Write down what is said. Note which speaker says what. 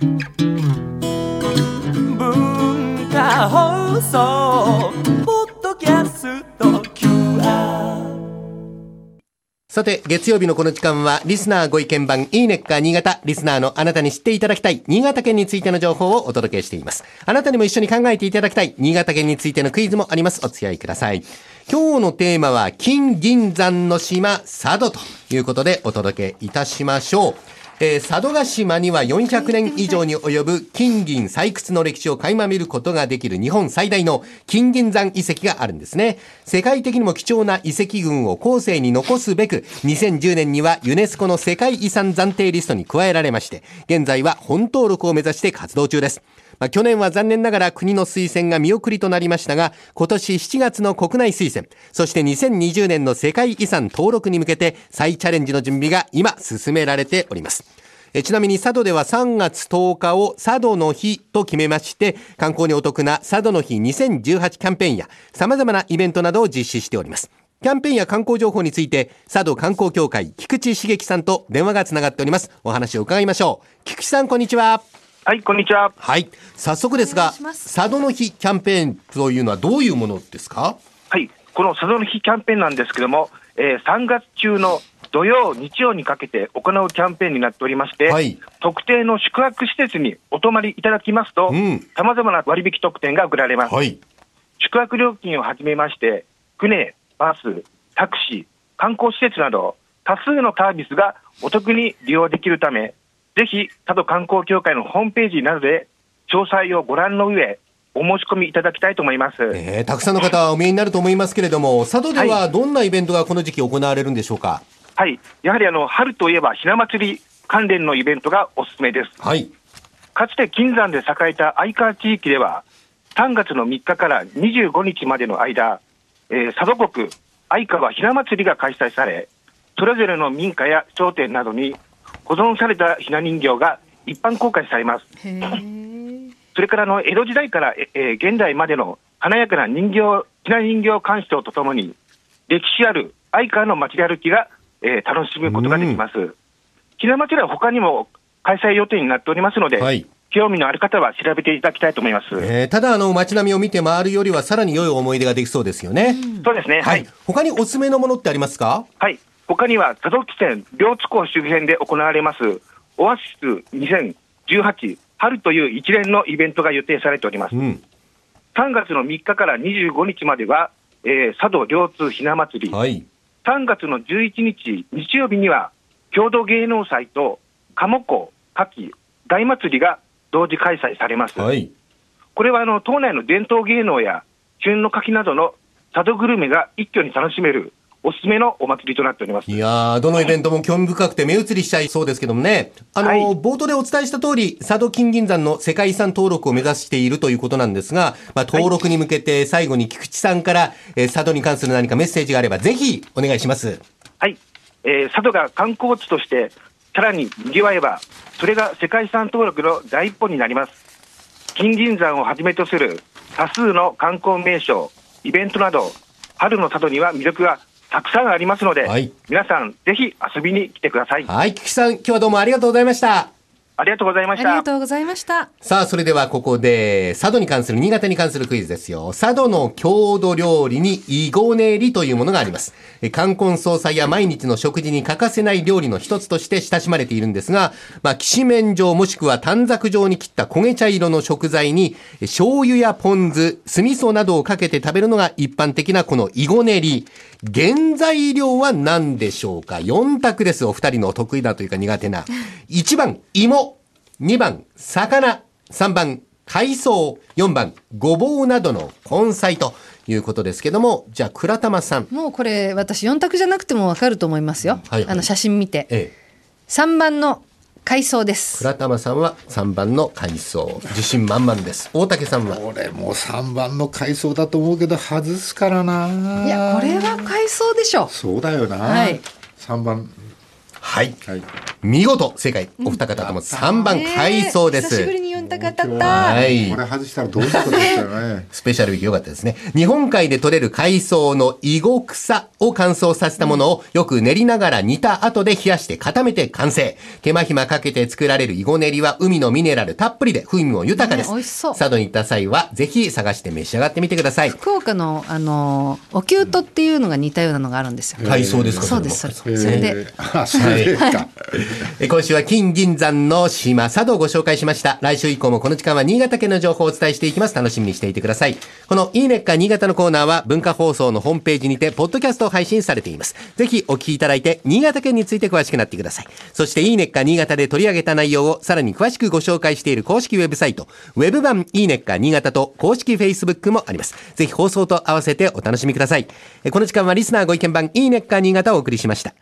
Speaker 1: 文化放送ポッドキャスト QR
Speaker 2: さて、月曜日のこの時間は、リスナーご意見番、いいねっか新潟、リスナーのあなたに知っていただきたい、新潟県についての情報をお届けしています。あなたにも一緒に考えていただきたい、新潟県についてのクイズもあります。お付き合いください。今日のテーマは、金銀山の島、佐渡ということでお届けいたしましょう。えー佐渡島には400年以上に及ぶ金銀採掘の歴史を垣間見ることができる日本最大の金銀山遺跡があるんですね。世界的にも貴重な遺跡群を後世に残すべく、2010年にはユネスコの世界遺産暫定リストに加えられまして、現在は本登録を目指して活動中です。まあ、去年は残念ながら国の推薦が見送りとなりましたが、今年7月の国内推薦、そして2020年の世界遺産登録に向けて再チャレンジの準備が今進められております。えちなみに佐渡では3月10日を佐渡の日と決めまして、観光にお得な佐渡の日2018キャンペーンや様々なイベントなどを実施しております。キャンペーンや観光情報について、佐渡観光協会、菊池茂樹さんと電話がつながっております。お話を伺いましょう。菊池さん、こんにちは。
Speaker 3: はい、こんにちは。
Speaker 2: はい。早速ですが、佐渡の日キャンペーンというのはどういうものですか？
Speaker 3: はい、この佐渡の日キャンペーンなんですけども、えー3月中の土曜、日曜にかけて行うキャンペーンになっておりまして、
Speaker 2: はい
Speaker 3: 特定の宿泊施設にお泊まりいただきますと
Speaker 2: うん、
Speaker 3: さまざまな割引特典が贈られます。
Speaker 2: はい。
Speaker 3: 宿泊料金をはじめまして、船、バス、タクシー、観光施設など、多数のサービスがお得に利用できるため、ぜひ、佐渡観光協会のホームページなどで、詳細をご覧の上、お申し込みいただきたいと思います。
Speaker 2: えーたくさんの方はお見えになると思いますけれども、佐渡ではどんなイベントがこの時期行われるんでしょうか？
Speaker 3: はい、やはりあの春といえばひな祭り関連のイベントがおすすめです。
Speaker 2: はい。
Speaker 3: かつて金山で栄えた相川地域では、3月の3日から25日までの間、えー佐渡国相川ひな祭りが開催され、それぞれの民家や商店などに保存されたひな人形が一般公開されます。それからあの江戸時代から、ええー現代までの華やかな人形、ひな人形鑑賞とともに、歴史ある相川の街歩きが、えー楽しむことができます。ひな祭りは他にも開催予定になっておりますので、
Speaker 2: はい
Speaker 3: 興味のある方は調べていただきたいと思います。
Speaker 2: えーただあの街並みを見て回るよりはさらに良い思い出ができそうですよね。
Speaker 3: そうですね。はい。
Speaker 2: 他におすすめのものってありますか？
Speaker 3: はい。他には、佐渡汽船両津港周辺で行われます、オアシス2018春という一連のイベントが予定されております。
Speaker 2: うん。
Speaker 3: 3月の3日から25日までは、えー佐渡両津ひな祭り。
Speaker 2: はい。
Speaker 3: 3月の11日日曜日には、郷土芸能祭と鴨子、牡蠣、大祭りが同時開催されます。
Speaker 2: はい。
Speaker 3: これはあの島内の伝統芸能や旬の牡蠣などの佐渡グルメが一挙に楽しめるおすすめのお祭りとなっております。
Speaker 2: いやー、どのイベントも興味深くて目移りしちゃいそうですけどもね。あの、
Speaker 3: はい
Speaker 2: 冒頭でお伝えした通り、佐渡金銀山の世界遺産登録を目指しているということなんですが、まあ、登録に向けて最後に菊池さんから、えー佐渡に関する何かメッセージがあれば、ぜひお願いします。
Speaker 3: はい、えー佐渡が観光地としてさらに賑わえば、それが世界遺産登録の第一歩になります。金銀山をはじめとする多数の観光名所、イベントなど、春の佐渡には魅力がたくさんありますので、
Speaker 2: はい
Speaker 3: 皆さんぜひ遊びに来てください。
Speaker 2: はい、菊池さん、今日はどうもありがとうございました。
Speaker 3: ありがとうございま
Speaker 4: あ
Speaker 3: した。
Speaker 4: りがとうございました。
Speaker 2: さあ、それではここで、佐渡に関する、新潟に関するクイズですよ。佐渡の郷土料理に、イゴネリというものがあります。え冠婚葬祭や毎日の食事に欠かせない料理の一つとして親しまれているんですが、まあ、きしめん状もしくは短冊状に切った焦げ茶色の食材に、え醤油やポン酢、酢味噌などをかけて食べるのが一般的なこのイゴネリ。原材料は何でしょうか ?4 択です。お二人の得意なというか苦手な。1番、芋。2番、魚。3番、海藻。4番、ごぼうなどの根菜ということですけども、じゃあ、倉玉さん。
Speaker 4: もうこれ私4択じゃなくてもわかると思いますよ。
Speaker 2: はいはい
Speaker 4: あの写真見て。
Speaker 2: ええ。
Speaker 4: 3番の海藻です。
Speaker 2: 倉玉さんは3番の海藻。自信満々です。大竹さんは？
Speaker 5: 俺もう3番の海藻だと思うけど外すからない
Speaker 4: やこれは海藻でしょ。
Speaker 5: そうだよな、
Speaker 4: はい
Speaker 5: 3番
Speaker 2: はい。
Speaker 5: はい
Speaker 2: 見事、正解。お二方とも3番海藻です。
Speaker 4: 久しぶりにユンタカタッ
Speaker 5: 今日
Speaker 4: タ
Speaker 2: はい
Speaker 5: これ外したらどういうことですよね。
Speaker 2: スペシャルウィーク良かったですね。日本海で採れる海藻のイゴ草を乾燥させたものをよく練りながら煮た後で冷やして固めて完成。手間暇かけて作られるイゴ練りは海のミネラルたっぷりで風味も豊かです。
Speaker 4: ね美味しそう
Speaker 2: 佐渡に行った際はぜひ探して召し上がってみてください。
Speaker 4: 福岡のあのおきゅうとっていうのが似たようなのがあるんですよ。
Speaker 2: 海藻ですか
Speaker 4: そうですそれそれで
Speaker 5: えーあ、それですか。
Speaker 2: え今週は金銀山の島佐渡をご紹介しました。来週以降もこの時間は新潟県の情報をお伝えしていきます。楽しみにしていてください。このいいねっか新潟のコーナーは文化放送のホームページにてポッドキャストを配信されています。ぜひお聞きいただいて新潟県について詳しくなってください。そしていいねっか新潟で取り上げた内容をさらに詳しくご紹介している公式ウェブサイト、ウェブ版いいねっか新潟と公式フェイスブックもあります。ぜひ放送と合わせてお楽しみください。えこの時間はリスナーご意見番いいねっか新潟をお送りしました。